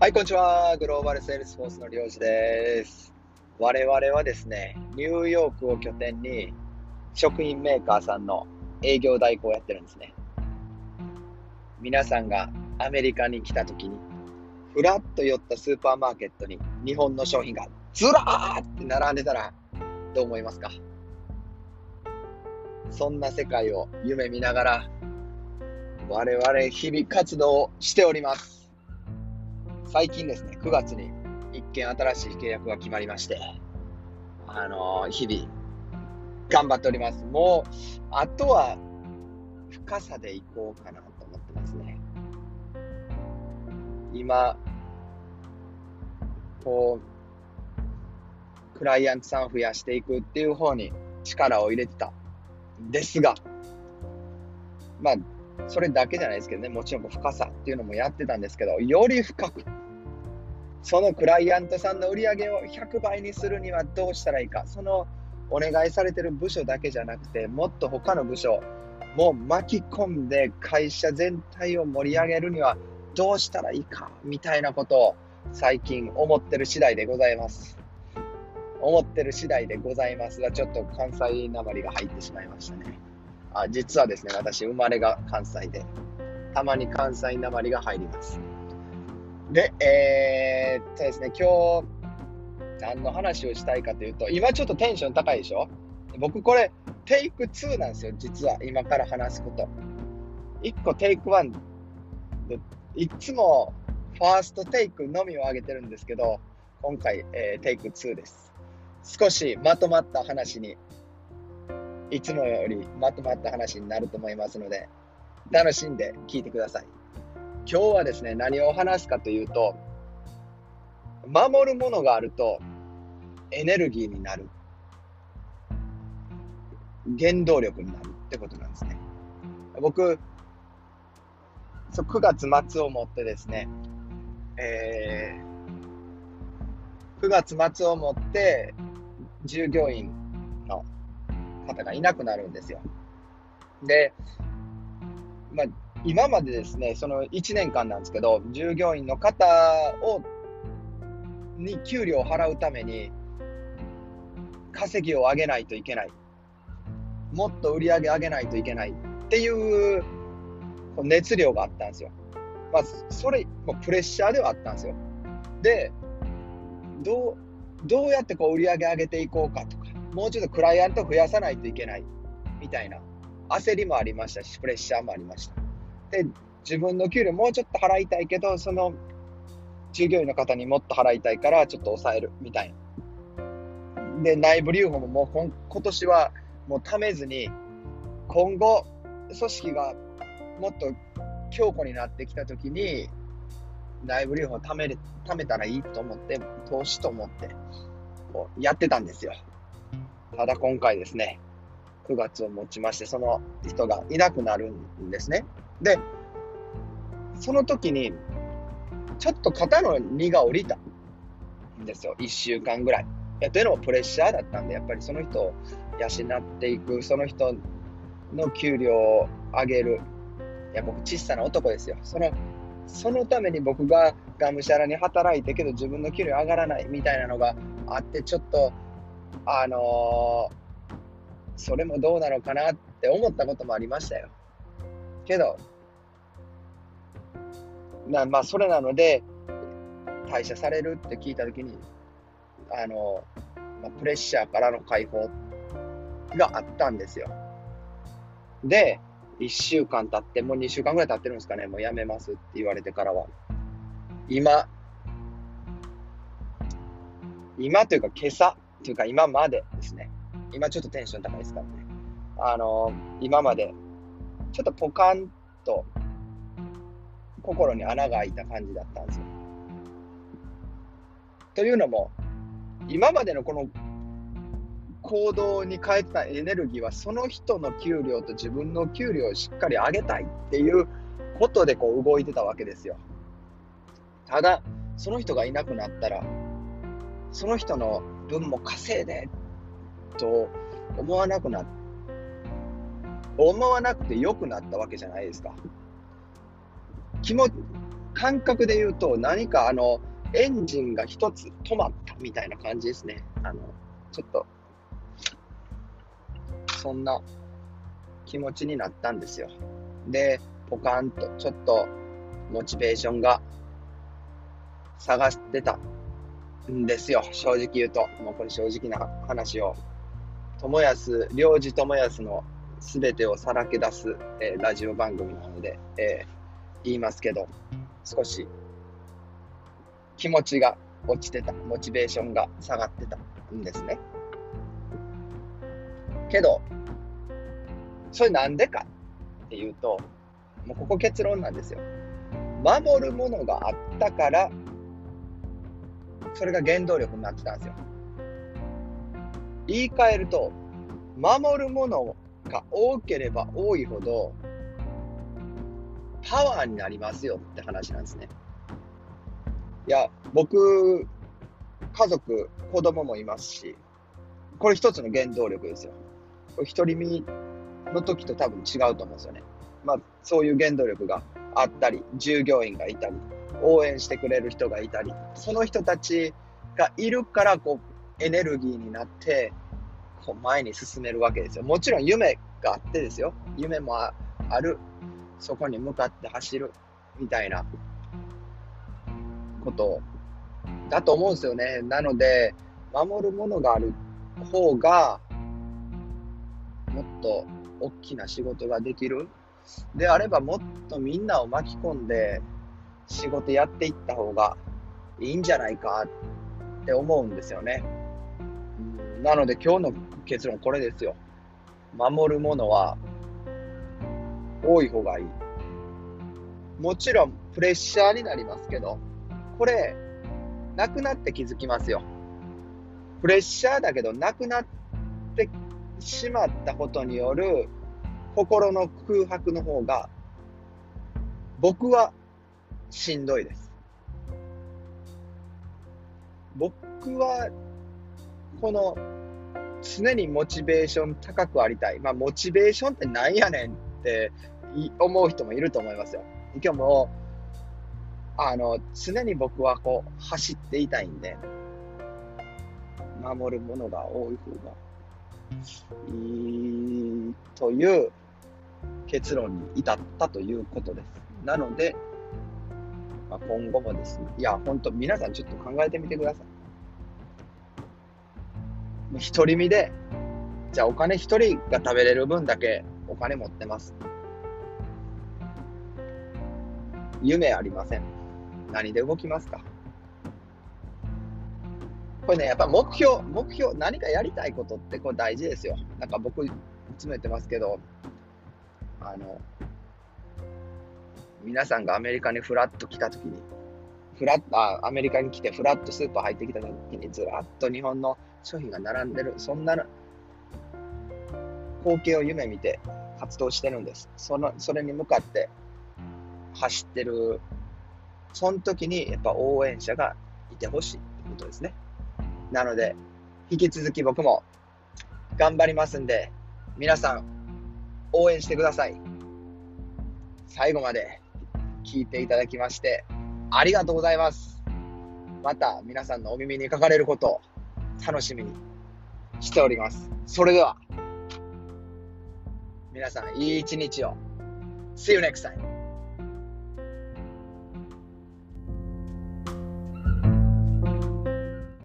はい、こんにちは。グローバルセールスフォースのりょうじです。我々はですね、ニューヨークを拠点に食品メーカーさんの営業代行をやってるんですね。皆さんがアメリカに来た時に、ふらっと寄ったスーパーマーケットに日本の商品がずらーって並んでたらどう思いますか？そんな世界を夢見ながら我々日々活動をしております。最近ですね、9月に一件新しい契約が決まりまして、あのー、日々、頑張っております。もう、あとは、深さでいこうかなと思ってますね。今、こう、クライアントさん増やしていくっていう方に力を入れてたんですが、まあ、それだけじゃないですけどね、もちろん深さっていうのもやってたんですけど、より深く、そのクライアントさんの売り上げを100倍にするにはどうしたらいいか、そのお願いされてる部署だけじゃなくて、もっと他の部署も巻き込んで会社全体を盛り上げるにはどうしたらいいか、みたいなことを最近思ってる次第でございます。思ってる次第でございますが、ちょっと関西なまりが入ってしまいましたね。あ実はですね、私、生まれが関西で、たまに関西なまりが入ります。で、えー、っとですね、今日、何の話をしたいかというと、今ちょっとテンション高いでしょ？僕これ、テイク2なんですよ、実は、今から話すこと。1個テイク1、いつもファーストテイクのみを上げてるんですけど、今回、えー、テイク2です。少しまとまった話に、いつもよりまとまった話になると思いますので、楽しんで聞いてください。今日はですね、何を話すかというと、守るものがあるとエネルギーになる。原動力になるってことなんですね。僕、9月末をもってですね、えー、9月末をもって従業員の方がいなくなるんですよ。で、まあ、今までですね、その1年間なんですけど、従業員の方を、に給料を払うために、稼ぎを上げないといけない。もっと売り上げ上げないといけないっていう熱量があったんですよ。まあ、それ、もプレッシャーではあったんですよ。で、どう、どうやってこう売り上げ上げていこうかとか、もうちょっとクライアント増やさないといけないみたいな焦りもありましたし、プレッシャーもありました。で、自分の給料もうちょっと払いたいけど、その従業員の方にもっと払いたいからちょっと抑えるみたいな。で、内部留保ももう今年はもうためずに、今後、組織がもっと強固になってきたときに、内部留保を貯める貯めたらいいと思って、投資と思って、こうやってたんですよ。ただ今回ですね、9月をもちまして、その人がいなくなるんですね。で、その時に、ちょっと肩の荷が下りたんですよ。1週間ぐらい。というのもプレッシャーだったんで、やっぱりその人を養っていく、その人の給料を上げる。いや、僕、小さな男ですよ。その、そのために僕ががむしゃらに働いてけど自分の給料上がらないみたいなのがあって、ちょっと、あのー、それもどうなのかなって思ったこともありましたよ。けど、なまあ、それなので、退社されるって聞いたときに、あの、まあ、プレッシャーからの解放があったんですよ。で、1週間経って、もう2週間ぐらい経ってるんですかね、もう辞めますって言われてからは。今、今というか今朝というか今までですね。今ちょっとテンション高いですからね。あの、今まで、ちょっとポカンと心に穴が開いた感じだったんですよ。というのも、今までのこの行動に変えてたエネルギーは、その人の給料と自分の給料をしっかり上げたいっていうことでこう動いてたわけですよ。ただ、その人がいなくなったら、その人の分も稼いでと思わなくなって思わなくて良くなったわけじゃないですか。気も感覚で言うと、何かあの、エンジンが一つ止まったみたいな感じですね。あの、ちょっと、そんな気持ちになったんですよ。で、ポカンと、ちょっと、モチベーションが探してたんですよ。正直言うと。もうこれ正直な話を。友安、領事友安の全てをさらけ出す、えー、ラジオ番組なので、えー、言いますけど、少し気持ちが落ちてた、モチベーションが下がってたんですね。けど、それなんでかっていうと、もうここ結論なんですよ。守るものがあったから、それが原動力になってたんですよ。言い換えると、守るものをが多ければ多いほど、パワーになりますよって話なんですね。いや、僕、家族、子供もいますし、これ一つの原動力ですよ。これ独り身の時と多分違うと思うんですよね。まあ、そういう原動力があったり、従業員がいたり、応援してくれる人がいたり、その人たちがいるから、こう、エネルギーになって、こう前に進めるわけですよ。もちろん夢があってですよ。夢もある。そこに向かって走る。みたいなことだと思うんですよね。なので、守るものがある方が、もっと大きな仕事ができる。であれば、もっとみんなを巻き込んで、仕事やっていった方がいいんじゃないかって思うんですよね。なので今日の結論これですよ。守るものは多い方がいい。もちろんプレッシャーになりますけど、これ、なくなって気づきますよ。プレッシャーだけど、なくなってしまったことによる心の空白の方が、僕はしんどいです。僕は、この、常にモチベーション高くありたい。まあ、モチベーションってなんやねんって思う人もいると思いますよ。今日もあの、常に僕はこう、走っていたいんで、守るものが多い方がいいという結論に至ったということです。なので、まあ、今後もですね、いや、本当皆さんちょっと考えてみてください。独り身で、じゃあお金一人が食べれる分だけお金持ってます。夢ありません。何で動きますか？これね、やっぱ目標、目標、何かやりたいことってこれ大事ですよ。なんか僕、いつも言ってますけど、あの、皆さんがアメリカにフラッと来た時に、フラッあアメリカに来てフラッとスーパー入ってきた時にずらっと日本の商品が並んでる、そんな光景を夢見て活動してるんです。そのそれに向かって走ってるその時にやっぱ応援者がいてほしいってことですね。なので、引き続き僕も頑張りますんで、皆さん応援してください。最後まで聞いていただきましてありがとうございます。また皆さんのお耳にかかれること楽しみにしております。それでは、皆さんいい一日を。See you next time.